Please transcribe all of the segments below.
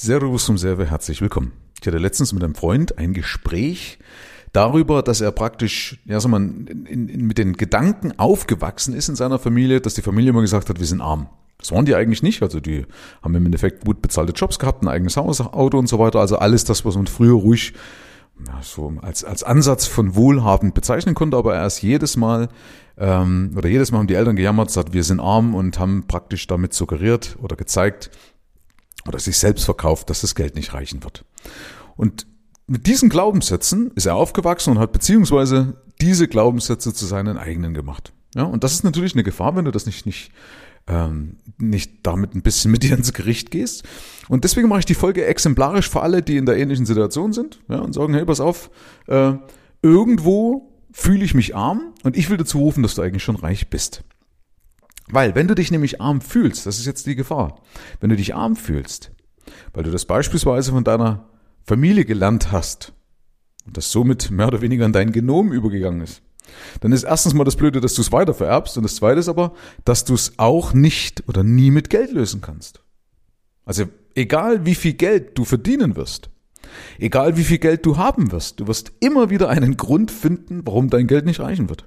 Servus zum Serve, herzlich willkommen. Ich hatte letztens mit einem Freund ein Gespräch darüber, dass er praktisch, ja, sag mal, in, in, mit den Gedanken aufgewachsen ist in seiner Familie, dass die Familie immer gesagt hat, wir sind arm. Das waren die eigentlich nicht. Also die haben im Endeffekt gut bezahlte Jobs gehabt, ein eigenes Haus, Auto und so weiter. Also alles das, was man früher ruhig ja, so als, als Ansatz von wohlhabend bezeichnen konnte, aber erst jedes Mal ähm, oder jedes Mal haben die Eltern gejammert, gesagt, wir sind arm und haben praktisch damit suggeriert oder gezeigt, oder sich selbst verkauft, dass das Geld nicht reichen wird. Und mit diesen Glaubenssätzen ist er aufgewachsen und hat beziehungsweise diese Glaubenssätze zu seinen eigenen gemacht. Ja, und das ist natürlich eine Gefahr, wenn du das nicht, nicht, ähm, nicht damit ein bisschen mit dir ins Gericht gehst. Und deswegen mache ich die Folge exemplarisch für alle, die in der ähnlichen Situation sind ja, und sagen, hey, pass auf, äh, irgendwo fühle ich mich arm und ich will dazu rufen, dass du eigentlich schon reich bist. Weil, wenn du dich nämlich arm fühlst, das ist jetzt die Gefahr, wenn du dich arm fühlst, weil du das beispielsweise von deiner Familie gelernt hast und das somit mehr oder weniger in dein Genom übergegangen ist, dann ist erstens mal das Blöde, dass du es weiter vererbst und das zweite ist aber, dass du es auch nicht oder nie mit Geld lösen kannst. Also egal wie viel Geld du verdienen wirst, egal wie viel Geld du haben wirst, du wirst immer wieder einen Grund finden, warum dein Geld nicht reichen wird.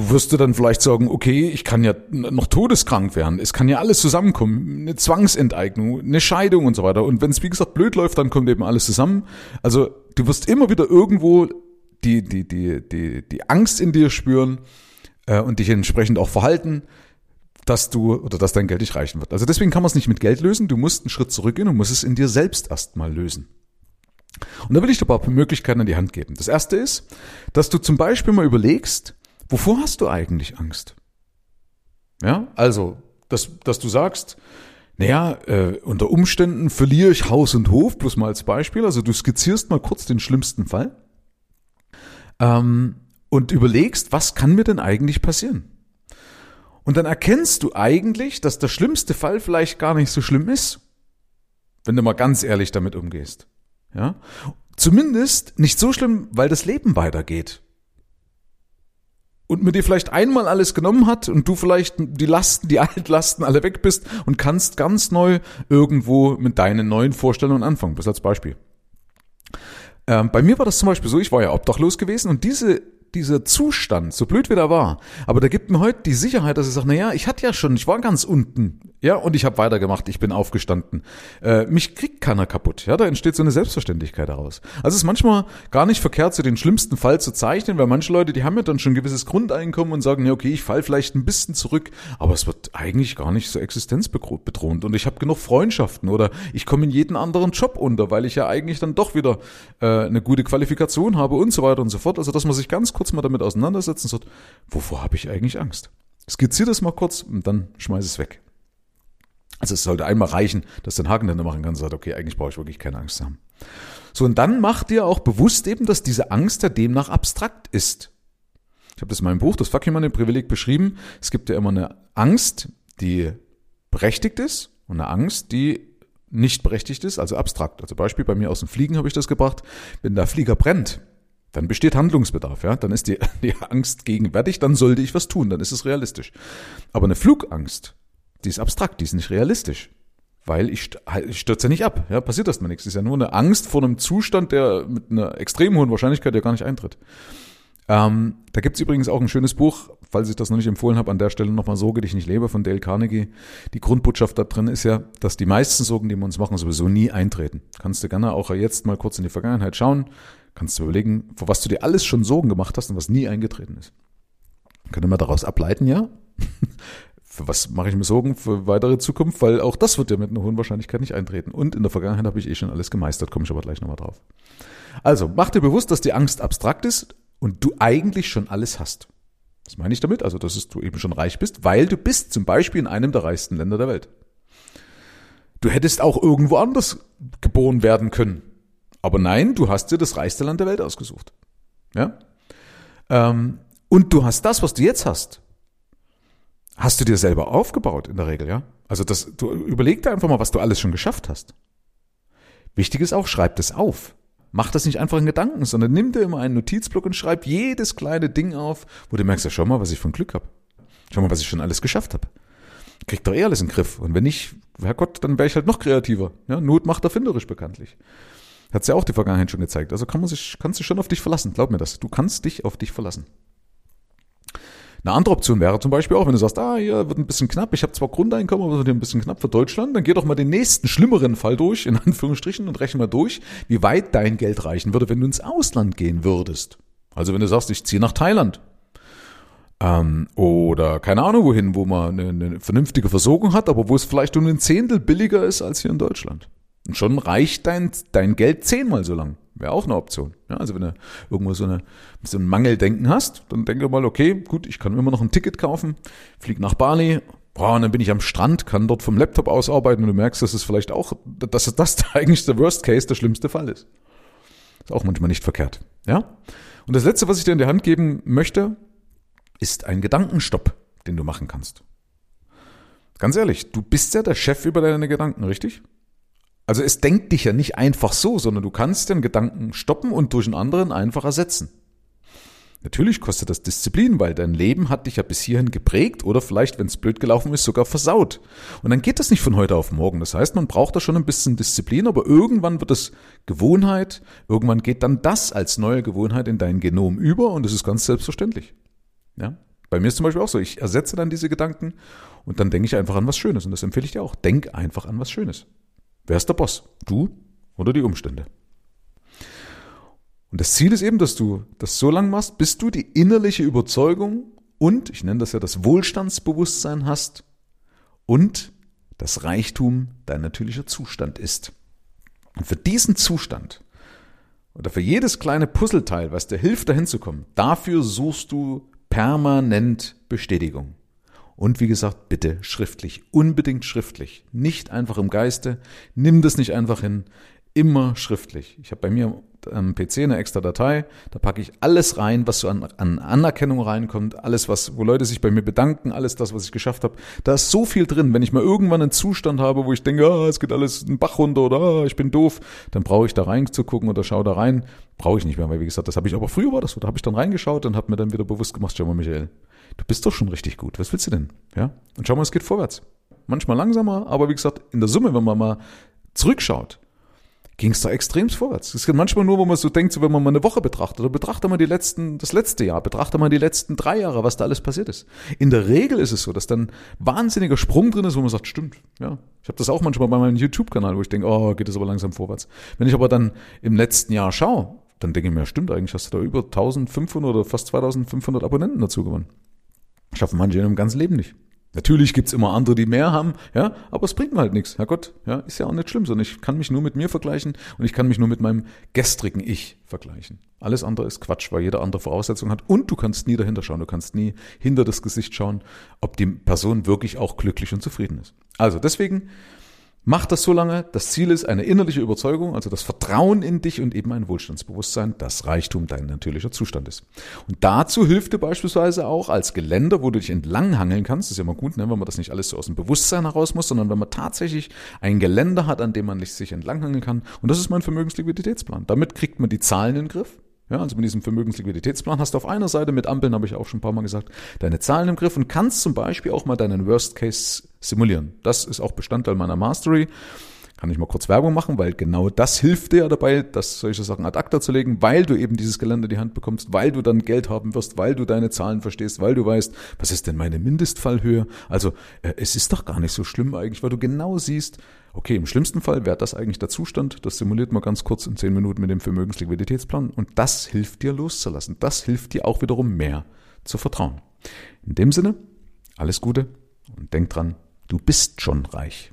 Du wirst du dann vielleicht sagen, okay, ich kann ja noch todeskrank werden. Es kann ja alles zusammenkommen. Eine Zwangsenteignung, eine Scheidung und so weiter. Und wenn es, wie gesagt, blöd läuft, dann kommt eben alles zusammen. Also du wirst immer wieder irgendwo die, die, die, die, die Angst in dir spüren äh, und dich entsprechend auch verhalten, dass du oder dass dein Geld nicht reichen wird. Also deswegen kann man es nicht mit Geld lösen. Du musst einen Schritt zurückgehen und musst es in dir selbst erstmal lösen. Und da will ich dir ein paar Möglichkeiten an die Hand geben. Das erste ist, dass du zum Beispiel mal überlegst, Wovor hast du eigentlich Angst? Ja, also, dass, dass du sagst, naja, äh, unter Umständen verliere ich Haus und Hof, bloß mal als Beispiel. Also du skizzierst mal kurz den schlimmsten Fall ähm, und überlegst, was kann mir denn eigentlich passieren? Und dann erkennst du eigentlich, dass der schlimmste Fall vielleicht gar nicht so schlimm ist, wenn du mal ganz ehrlich damit umgehst. Ja, zumindest nicht so schlimm, weil das Leben weitergeht und mir dir vielleicht einmal alles genommen hat und du vielleicht die Lasten, die Altlasten alle weg bist und kannst ganz neu irgendwo mit deinen neuen Vorstellungen anfangen. Das als Beispiel. Ähm, bei mir war das zum Beispiel so, ich war ja obdachlos gewesen und diese dieser Zustand, so blöd wie der war, aber der gibt mir heute die Sicherheit, dass ich sage, na ja, ich hatte ja schon, ich war ganz unten, ja, und ich habe weitergemacht, ich bin aufgestanden. Äh, mich kriegt keiner kaputt, ja, da entsteht so eine Selbstverständlichkeit daraus. Also es ist manchmal gar nicht verkehrt, so den schlimmsten Fall zu zeichnen, weil manche Leute, die haben ja dann schon ein gewisses Grundeinkommen und sagen, ja, okay, ich fall vielleicht ein bisschen zurück, aber es wird eigentlich gar nicht so existenzbedrohend und ich habe genug Freundschaften oder ich komme in jeden anderen Job unter, weil ich ja eigentlich dann doch wieder äh, eine gute Qualifikation habe und so weiter und so fort. Also dass man sich ganz kurz mal damit auseinandersetzen sagt, wovor habe ich eigentlich Angst? Skizziere das mal kurz und dann schmeiß es weg. Also es sollte einmal reichen, dass du den Haken dann machen kannst und sagst, okay, eigentlich brauche ich wirklich keine Angst haben. So, und dann mach dir auch bewusst eben, dass diese Angst ja demnach abstrakt ist. Ich habe das in meinem Buch, das Fucking im Privileg, beschrieben. Es gibt ja immer eine Angst, die berechtigt ist und eine Angst, die nicht berechtigt ist, also abstrakt. Also Beispiel bei mir aus dem Fliegen habe ich das gebracht. Wenn der Flieger brennt, dann besteht Handlungsbedarf, ja. Dann ist die, die Angst gegenwärtig, dann sollte ich was tun, dann ist es realistisch. Aber eine Flugangst, die ist abstrakt, die ist nicht realistisch. Weil ich, ich stürze ja nicht ab, ja, passiert erstmal nichts. Das ist ja nur eine Angst vor einem Zustand, der mit einer extrem hohen Wahrscheinlichkeit ja gar nicht eintritt. Ähm, da gibt's übrigens auch ein schönes Buch, falls ich das noch nicht empfohlen habe, an der Stelle nochmal Sorge dich nicht lebe von Dale Carnegie. Die Grundbotschaft da drin ist ja, dass die meisten Sorgen, die wir uns machen, sowieso nie eintreten. Kannst du gerne auch jetzt mal kurz in die Vergangenheit schauen, kannst du überlegen, vor was du dir alles schon Sorgen gemacht hast und was nie eingetreten ist. Man daraus ableiten, ja? Für was mache ich mir Sorgen für weitere Zukunft? Weil auch das wird ja mit einer hohen Wahrscheinlichkeit nicht eintreten. Und in der Vergangenheit habe ich eh schon alles gemeistert, komme ich aber gleich nochmal drauf. Also, mach dir bewusst, dass die Angst abstrakt ist und du eigentlich schon alles hast. Was meine ich damit? Also, dass du eben schon reich bist, weil du bist zum Beispiel in einem der reichsten Länder der Welt. Du hättest auch irgendwo anders geboren werden können. Aber nein, du hast dir das reichste Land der Welt ausgesucht. Ja? Ähm, und du hast das, was du jetzt hast, hast du dir selber aufgebaut in der Regel, ja? Also das, du überleg dir einfach mal, was du alles schon geschafft hast. Wichtig ist auch, schreib das auf. Mach das nicht einfach in Gedanken, sondern nimm dir immer einen Notizblock und schreib jedes kleine Ding auf, wo du merkst, ja, schau mal, was ich von Glück habe. Schau mal, was ich schon alles geschafft habe. kriegt doch eh alles in den Griff. Und wenn nicht, Herrgott, dann wäre ich halt noch kreativer. Ja, Not macht erfinderisch bekanntlich. Hat's ja auch die Vergangenheit schon gezeigt. Also kann man sich, kannst du schon auf dich verlassen. Glaub mir das. Du kannst dich auf dich verlassen. Eine andere Option wäre zum Beispiel auch, wenn du sagst, ah, hier wird ein bisschen knapp, ich habe zwar Grundeinkommen, aber es wird ein bisschen knapp für Deutschland, dann geh doch mal den nächsten schlimmeren Fall durch, in Anführungsstrichen, und rechne mal durch, wie weit dein Geld reichen würde, wenn du ins Ausland gehen würdest. Also wenn du sagst, ich ziehe nach Thailand. Ähm, oder keine Ahnung wohin, wo man eine, eine vernünftige Versorgung hat, aber wo es vielleicht um ein Zehntel billiger ist als hier in Deutschland. Und schon reicht dein, dein Geld zehnmal so lang. Wäre auch eine Option. Ja, also wenn du irgendwo so, eine, so ein Mangeldenken hast, dann denke mal, okay, gut, ich kann immer noch ein Ticket kaufen, flieg nach Bali, boah, und dann bin ich am Strand, kann dort vom Laptop aus arbeiten und du merkst, dass es vielleicht auch, dass das eigentlich der Worst Case, der schlimmste Fall ist. Ist auch manchmal nicht verkehrt. Ja? Und das letzte, was ich dir in die Hand geben möchte, ist ein Gedankenstopp, den du machen kannst. Ganz ehrlich, du bist ja der Chef über deine Gedanken, richtig? Also es denkt dich ja nicht einfach so, sondern du kannst den Gedanken stoppen und durch einen anderen einfach ersetzen. Natürlich kostet das Disziplin, weil dein Leben hat dich ja bis hierhin geprägt oder vielleicht, wenn es blöd gelaufen ist, sogar versaut. Und dann geht das nicht von heute auf morgen. Das heißt, man braucht da schon ein bisschen Disziplin, aber irgendwann wird es Gewohnheit, irgendwann geht dann das als neue Gewohnheit in dein Genom über und das ist ganz selbstverständlich. Ja? Bei mir ist zum Beispiel auch so, ich ersetze dann diese Gedanken und dann denke ich einfach an was Schönes und das empfehle ich dir auch. Denk einfach an was Schönes. Wer ist der Boss? Du oder die Umstände? Und das Ziel ist eben, dass du das so lang machst, bis du die innerliche Überzeugung und, ich nenne das ja das Wohlstandsbewusstsein hast und das Reichtum dein natürlicher Zustand ist. Und für diesen Zustand oder für jedes kleine Puzzleteil, was dir hilft, dahin zu kommen, dafür suchst du permanent Bestätigung. Und wie gesagt, bitte schriftlich, unbedingt schriftlich, nicht einfach im Geiste, nimm das nicht einfach hin, immer schriftlich. Ich habe bei mir am PC eine extra Datei, da packe ich alles rein, was so an, an Anerkennung reinkommt, alles, was, wo Leute sich bei mir bedanken, alles das, was ich geschafft habe. Da ist so viel drin. Wenn ich mal irgendwann einen Zustand habe, wo ich denke, ah, es geht alles einen Bach runter oder ah, ich bin doof, dann brauche ich da reinzugucken oder schau da rein. Brauche ich nicht mehr, weil wie gesagt, das habe ich aber früher war das so. Da habe ich dann reingeschaut und habe mir dann wieder bewusst gemacht, schau mal, Michael, du bist doch schon richtig gut. Was willst du denn? Ja? Und schau mal, es geht vorwärts. Manchmal langsamer, aber wie gesagt, in der Summe, wenn man mal zurückschaut, ging es da extremst vorwärts. Es geht manchmal nur, wo man so denkt, so wenn man mal eine Woche betrachtet, oder betrachtet man die letzten, das letzte Jahr, betrachtet man die letzten drei Jahre, was da alles passiert ist. In der Regel ist es so, dass dann wahnsinniger Sprung drin ist, wo man sagt, stimmt, ja. Ich habe das auch manchmal bei meinem YouTube-Kanal, wo ich denke, oh, geht das aber langsam vorwärts. Wenn ich aber dann im letzten Jahr schaue, dann denke ich mir, stimmt, eigentlich hast du da über 1500 oder fast 2500 Abonnenten dazu gewonnen. Schaffen manche in ihrem ganzen Leben nicht. Natürlich gibt's immer andere, die mehr haben, ja, aber es bringt mir halt nichts. Herrgott, ja, ist ja auch nicht schlimm, sondern ich kann mich nur mit mir vergleichen und ich kann mich nur mit meinem gestrigen Ich vergleichen. Alles andere ist Quatsch, weil jeder andere Voraussetzungen hat und du kannst nie dahinter schauen, du kannst nie hinter das Gesicht schauen, ob die Person wirklich auch glücklich und zufrieden ist. Also deswegen Mach das so lange. Das Ziel ist eine innerliche Überzeugung, also das Vertrauen in dich und eben ein Wohlstandsbewusstsein, das Reichtum dein natürlicher Zustand ist. Und dazu hilft dir beispielsweise auch als Geländer, wo du dich entlanghangeln kannst. Das ist ja immer gut, ne, wenn man das nicht alles so aus dem Bewusstsein heraus muss, sondern wenn man tatsächlich ein Geländer hat, an dem man sich entlanghangeln kann. Und das ist mein Vermögensliquiditätsplan. Damit kriegt man die Zahlen in den Griff. Ja, also mit diesem Vermögensliquiditätsplan hast du auf einer Seite mit Ampeln, habe ich auch schon ein paar Mal gesagt, deine Zahlen im Griff und kannst zum Beispiel auch mal deinen Worst Case simulieren. Das ist auch Bestandteil meiner Mastery. Kann ich mal kurz Werbung machen, weil genau das hilft dir dabei, das solche Sachen ad acta zu legen, weil du eben dieses Gelände in die Hand bekommst, weil du dann Geld haben wirst, weil du deine Zahlen verstehst, weil du weißt, was ist denn meine Mindestfallhöhe? Also äh, es ist doch gar nicht so schlimm eigentlich, weil du genau siehst, okay, im schlimmsten Fall wäre das eigentlich der Zustand, das simuliert man ganz kurz in zehn Minuten mit dem Vermögensliquiditätsplan und das hilft dir loszulassen. Das hilft dir auch wiederum mehr zu vertrauen. In dem Sinne, alles Gute und denk dran, du bist schon reich.